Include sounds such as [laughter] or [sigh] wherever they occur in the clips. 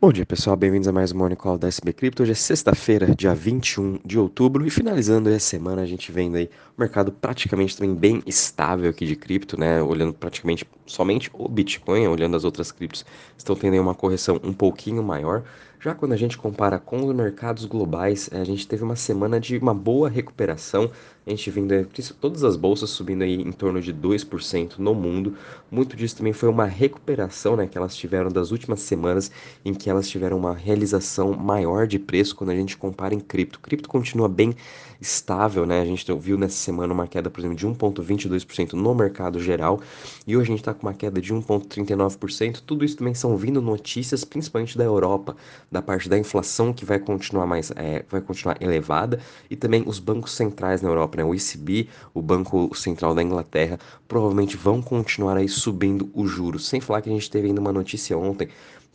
Bom dia pessoal, bem-vindos a mais um Morning Call da SB Cripto. Hoje é sexta-feira, dia 21 de outubro, e finalizando a semana a gente vendo aí o mercado praticamente também bem estável aqui de cripto, né? Olhando praticamente somente o Bitcoin, olhando as outras criptos, estão tendo aí uma correção um pouquinho maior. Já quando a gente compara com os mercados globais, a gente teve uma semana de uma boa recuperação. A gente vendo todas as bolsas subindo aí em torno de 2% no mundo. Muito disso também foi uma recuperação né, que elas tiveram das últimas semanas, em que elas tiveram uma realização maior de preço quando a gente compara em cripto. Cripto continua bem estável, né? A gente viu nessa semana uma queda, por exemplo, de 1,22% no mercado geral, e hoje a gente está com uma queda de 1,39%. Tudo isso também são vindo notícias, principalmente da Europa da parte da inflação que vai continuar mais é, vai continuar elevada e também os bancos centrais na Europa, né? O ECB, o Banco Central da Inglaterra, provavelmente vão continuar aí subindo os juros. Sem falar que a gente teve ainda uma notícia ontem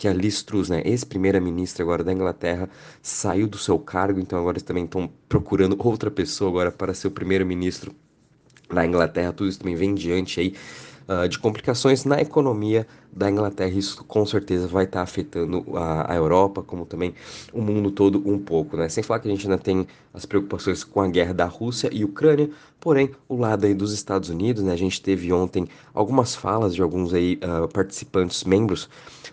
que a Liz Truss, né, ex-primeira-ministra agora da Inglaterra, saiu do seu cargo, então agora também estão procurando outra pessoa agora para ser o primeiro-ministro na Inglaterra. Tudo isso também vem diante aí uh, de complicações na economia da Inglaterra. Isso com certeza vai estar tá afetando a, a, Europa, como também o mundo todo um pouco, né? Sem falar que a gente ainda tem as preocupações com a guerra da Rússia e Ucrânia, porém o lado aí dos Estados Unidos, né? A gente teve ontem algumas falas de alguns aí uh, participantes, membros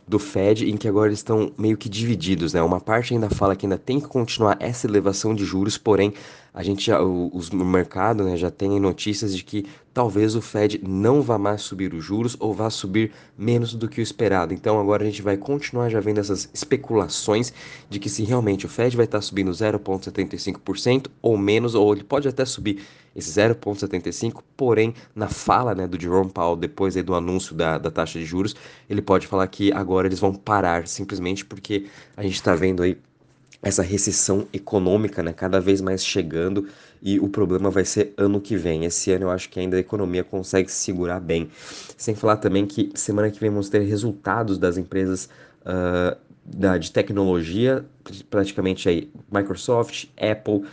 do Fed, em que agora eles estão meio que divididos, né? Uma parte ainda fala que ainda tem que continuar essa elevação de juros, porém a gente o, o mercado né, já tem notícias de que talvez o Fed não vá mais subir os juros ou vá subir menos do que o esperado. Então agora a gente vai continuar já vendo essas especulações de que se realmente o Fed vai estar subindo 0,75% ou menos, ou ele pode até subir esse 0,75%, porém na fala né, do Jerome Powell depois do anúncio da, da taxa de juros, ele pode falar que agora eles vão parar simplesmente porque a gente está vendo aí essa recessão econômica, né, cada vez mais chegando e o problema vai ser ano que vem. Esse ano eu acho que ainda a economia consegue se segurar bem. Sem falar também que semana que vem vamos ter resultados das empresas uh, da, de tecnologia, praticamente aí Microsoft, Apple,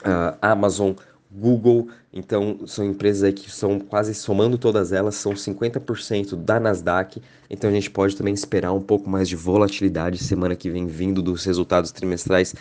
uh, Amazon, Google, então são empresas aí que são quase somando todas elas, são 50% da Nasdaq. Então a gente pode também esperar um pouco mais de volatilidade semana que vem vindo dos resultados trimestrais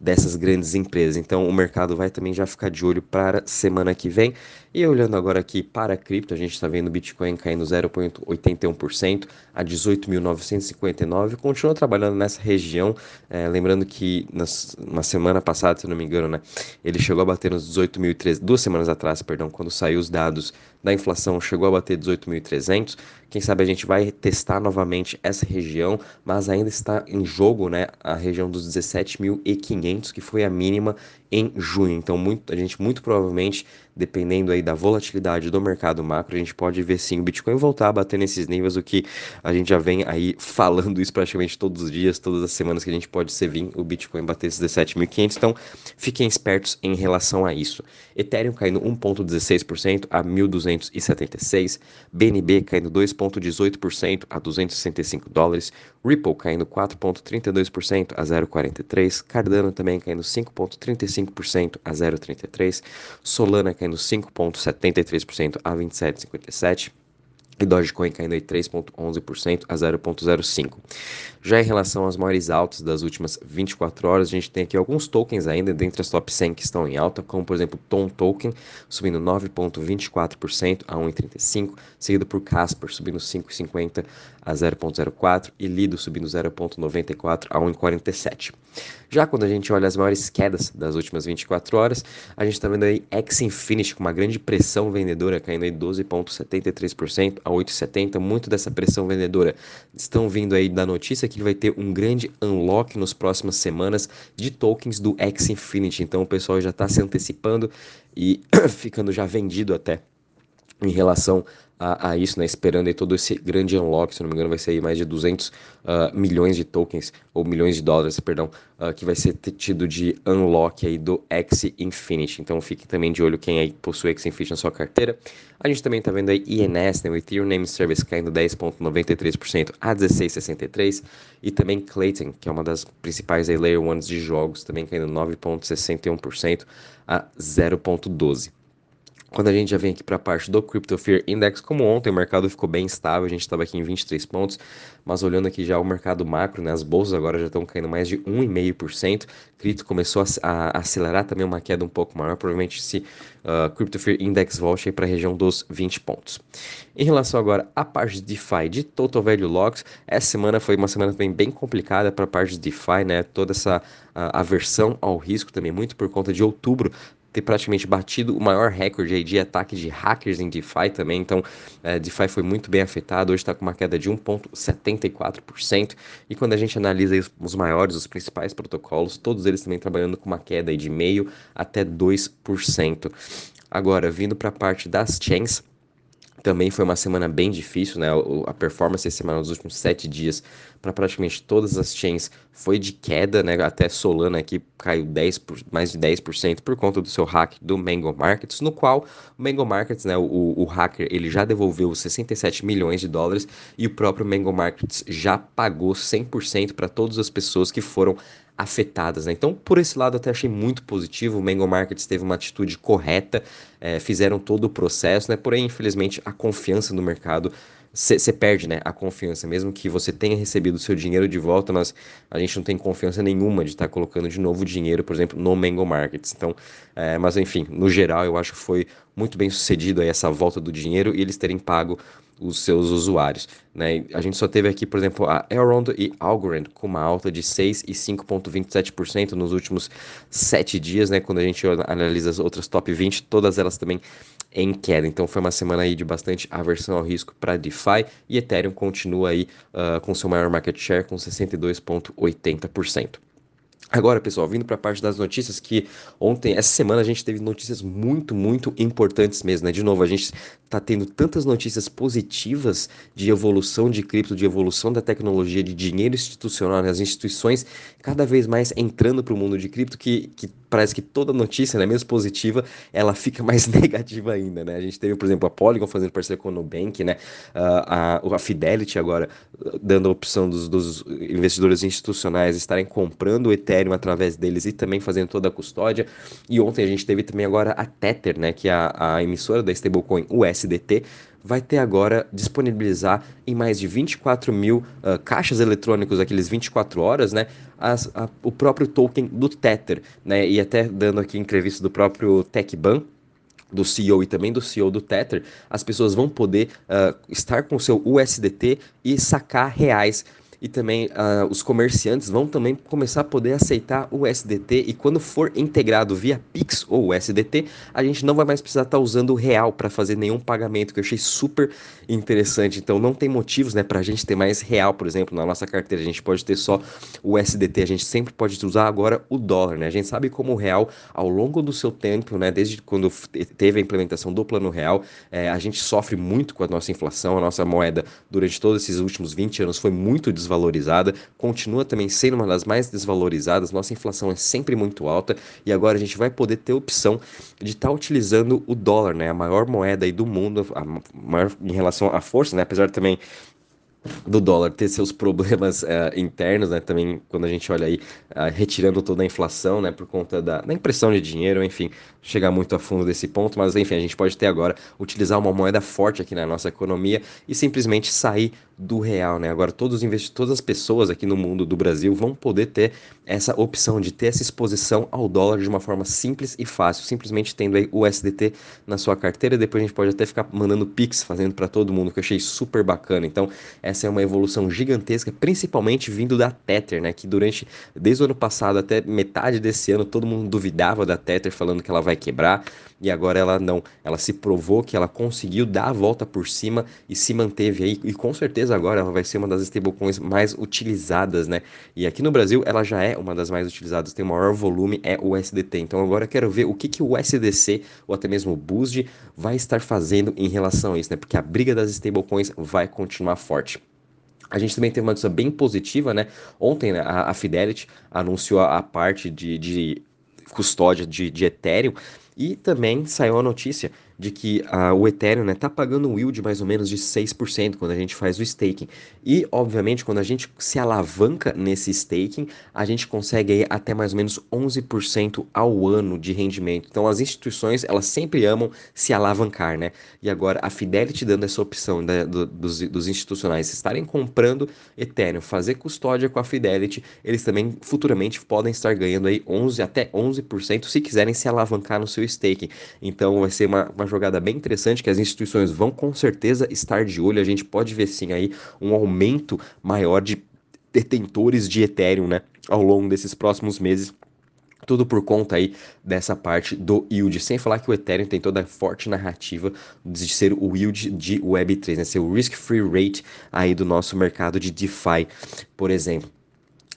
dessas grandes empresas. Então o mercado vai também já ficar de olho para semana que vem. E olhando agora aqui para a cripto, a gente está vendo o Bitcoin caindo 0,81% a 18.959. Continua trabalhando nessa região. É, lembrando que nas, na semana passada, se não me engano, né, ele chegou a bater nos 18.003, duas semanas atrás, perdão, quando saiu os dados da inflação, chegou a bater 18.300. Quem sabe a gente vai testar novamente essa região, mas ainda está em jogo, né, a região dos 17.500, que foi a mínima em junho. Então, muito, a gente muito provavelmente, dependendo aí da volatilidade do mercado macro, a gente pode ver sim o Bitcoin voltar a bater nesses níveis, o que a gente já vem aí [laughs] falando isso praticamente todos os dias, todas as semanas que a gente pode ser vir o Bitcoin bater esses 17.500. Então, fiquem espertos em relação a isso. Ethereum caindo 1.16% a 1.276, BNB caindo 2.18% a 265 dólares, Ripple caindo 4.32% a 0.43, Cardano também caindo 5.35 5% a 0,33%, Solana caindo 5,73% a 27,57%, e Dogecoin caindo aí 3,11% a 0,05%. Já em relação às maiores altas das últimas 24 horas, a gente tem aqui alguns tokens ainda dentre as top 100 que estão em alta, como por exemplo Tom Token subindo 9,24% a 1,35%, seguido por Casper subindo 5,50% a 0,04% e Lido subindo 0,94% a 1,47%. Já quando a gente olha as maiores quedas das últimas 24 horas, a gente está vendo aí X Infinity com uma grande pressão vendedora caindo aí 12,73% a 8,70%. Muito dessa pressão vendedora estão vindo aí da notícia que vai ter um grande unlock nas próximas semanas de tokens do X Infinity. Então o pessoal já está se antecipando e [clears throat] ficando já vendido até em relação a, a, isso, né, esperando aí todo esse grande unlock, se não me engano vai ser mais de 200 uh, ah, milhões de tokens, ou milhões de dólares, perdão, uh, que vai ser tido de unlock aí do X Infinity, então fique também de olho quem aí possui X Infinity na sua carteira. A gente também tá vendo aí INS, né, o Ethereum Name Service caindo 10.93% a 16.63 e também Clayton, que é uma das principais aí Layer 1 de jogos, também caindo 9.61% a 0.12. Quando a gente já vem aqui para a parte do Crypto Fear Index, como ontem o mercado ficou bem estável, a gente estava aqui em 23 pontos, mas olhando aqui já o mercado macro, né, as bolsas agora já estão caindo mais de 1,5%, cripto começou a, a, acelerar também uma queda um pouco maior, provavelmente se uh, Crypto Fear Index volte para a região dos 20 pontos. Em relação agora à parte de DeFi de Total Value Logs, essa semana foi uma semana também bem complicada para a parte de DeFi, né, toda essa uh, aversão ao risco também, muito por conta de outubro ter praticamente batido o maior recorde de ataque de hackers em DeFi também. Então, é, DeFi foi muito bem afetado. Hoje está com uma queda de 1,74%. E quando a gente analisa os maiores, os principais protocolos, todos eles também trabalhando com uma queda de meio até 2%. Agora, vindo para a parte das chains, também foi uma semana bem difícil, né? A performance essa semana nos últimos sete dias para praticamente todas as chains foi de queda, né? Até Solana aqui caiu 10 por, mais de 10% por conta do seu hack do Mango Markets, no qual o Mango Markets, né? O, o hacker ele já devolveu 67 milhões de dólares e o próprio Mango Markets já pagou 100% para todas as pessoas que foram afetadas. Né? Então, por esse lado, até achei muito positivo. O Mango Markets teve uma atitude correta, é, fizeram todo o processo, né? porém, infelizmente, a confiança no mercado você perde né, a confiança, mesmo que você tenha recebido o seu dinheiro de volta, nós, a gente não tem confiança nenhuma de estar tá colocando de novo dinheiro, por exemplo, no Mango Markets. Então, é, mas enfim, no geral, eu acho que foi muito bem sucedido aí essa volta do dinheiro e eles terem pago os seus usuários. Né? A gente só teve aqui, por exemplo, a Elrond e Algorand com uma alta de 6 e 5,27% nos últimos 7 dias, né? quando a gente analisa as outras top 20, todas elas também em queda. Então foi uma semana aí de bastante aversão ao risco para DeFi e Ethereum continua aí uh, com seu maior market share com 62,80%. Agora, pessoal, vindo para a parte das notícias, que ontem, essa semana, a gente teve notícias muito, muito importantes mesmo, né? De novo, a gente está tendo tantas notícias positivas de evolução de cripto, de evolução da tecnologia, de dinheiro institucional, né? as instituições cada vez mais entrando para o mundo de cripto, que, que parece que toda notícia, né, mesmo positiva, ela fica [laughs] mais negativa ainda, né? A gente teve, por exemplo, a Polygon fazendo parceria com o Nubank, né? Uh, a, a Fidelity agora dando a opção dos, dos investidores institucionais estarem comprando o Ethereum através deles e também fazendo toda a custódia. E ontem a gente teve também agora a Tether, né? Que é a, a emissora da stablecoin USDT, vai ter agora disponibilizar em mais de 24 mil uh, caixas eletrônicos, aqueles 24 horas, né, as, a, o próprio token do Tether, né, e até dando aqui entrevista do próprio TechBan, do CEO e também do CEO do Tether, as pessoas vão poder uh, estar com o seu USDT e sacar reais e também uh, os comerciantes vão também começar a poder aceitar o SDT e quando for integrado via Pix ou SDT, a gente não vai mais precisar estar tá usando o real para fazer nenhum pagamento, que eu achei super interessante. Então não tem motivos, né, para a gente ter mais real, por exemplo, na nossa carteira. A gente pode ter só o SDT, a gente sempre pode usar agora o dólar, né? A gente sabe como o real, ao longo do seu tempo, né, desde quando teve a implementação do plano real, é, a gente sofre muito com a nossa inflação, a nossa moeda durante todos esses últimos 20 anos foi muito desvalorizada desvalorizada, continua também sendo uma das mais desvalorizadas, nossa inflação é sempre muito alta e agora a gente vai poder ter opção de estar tá utilizando o dólar, né, a maior moeda aí do mundo, a maior em relação à força, né, apesar também do dólar ter seus problemas uh, internos, né? Também quando a gente olha aí uh, retirando toda a inflação, né? Por conta da, da, impressão de dinheiro, enfim, chegar muito a fundo desse ponto, mas enfim, a gente pode ter agora utilizar uma moeda forte aqui na nossa economia e simplesmente sair do real, né? Agora todos os todas as pessoas aqui no mundo do Brasil vão poder ter essa opção de ter essa exposição ao dólar de uma forma simples e fácil, simplesmente tendo aí o SDT na sua carteira. Depois a gente pode até ficar mandando Pix, fazendo para todo mundo, que eu achei super bacana. Então, essa é uma evolução gigantesca, principalmente vindo da Tether, né? Que durante desde o ano passado até metade desse ano todo mundo duvidava da Tether, falando que ela vai quebrar e agora ela não, ela se provou que ela conseguiu dar a volta por cima e se manteve aí, e com certeza agora ela vai ser uma das stablecoins mais utilizadas, né? E aqui no Brasil ela já é uma das mais utilizadas, tem o maior volume, é o USDT. Então agora eu quero ver o que, que o SDC, ou até mesmo o BUSD, vai estar fazendo em relação a isso, né? Porque a briga das stablecoins vai continuar forte. A gente também teve uma notícia bem positiva, né? Ontem né, a, a Fidelity anunciou a, a parte de, de custódia de, de Ethereum e também saiu a notícia de que uh, o Ethereum está né, pagando um yield mais ou menos de 6% quando a gente faz o staking. E, obviamente, quando a gente se alavanca nesse staking, a gente consegue aí até mais ou menos 11% ao ano de rendimento. Então, as instituições, elas sempre amam se alavancar, né? E agora, a Fidelity dando essa opção né, do, dos, dos institucionais estarem comprando Ethereum, fazer custódia com a Fidelity, eles também futuramente podem estar ganhando aí 11 até 11% se quiserem se alavancar no seu staking. Então, vai ser uma, uma jogada bem interessante que as instituições vão com certeza estar de olho. A gente pode ver sim aí um aumento maior de detentores de Ethereum, né, ao longo desses próximos meses. Tudo por conta aí dessa parte do yield. Sem falar que o Ethereum tem toda a forte narrativa de ser o yield de Web3, né? Ser o risk-free rate aí do nosso mercado de DeFi, por exemplo.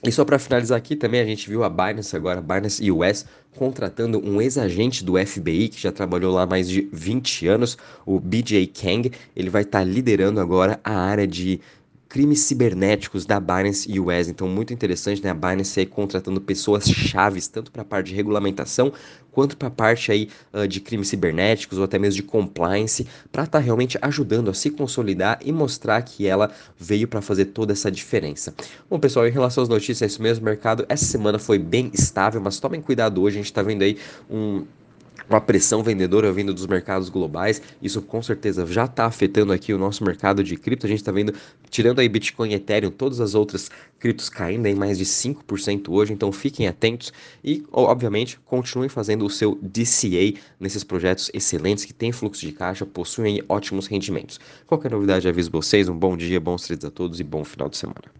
E só para finalizar aqui também, a gente viu a Binance agora, Binance US, contratando um ex-agente do FBI que já trabalhou lá mais de 20 anos, o BJ Kang. Ele vai estar tá liderando agora a área de crimes cibernéticos da Binance US. Então, muito interessante, né? A Binance aí contratando pessoas chaves, tanto para a parte de regulamentação, quanto para a parte aí uh, de crimes cibernéticos ou até mesmo de compliance, para estar tá realmente ajudando a se consolidar e mostrar que ela veio para fazer toda essa diferença. Bom, pessoal, em relação às notícias, esse mesmo mercado, essa semana foi bem estável, mas tomem cuidado hoje, a gente está vendo aí um uma pressão vendedora vindo dos mercados globais. Isso com certeza já está afetando aqui o nosso mercado de cripto. A gente está vendo, tirando aí Bitcoin Ethereum, todas as outras criptos caindo em mais de 5% hoje. Então fiquem atentos e, obviamente, continuem fazendo o seu DCA nesses projetos excelentes que têm fluxo de caixa, possuem ótimos rendimentos. Qualquer novidade, aviso vocês. Um bom dia, bons trades a todos e bom final de semana.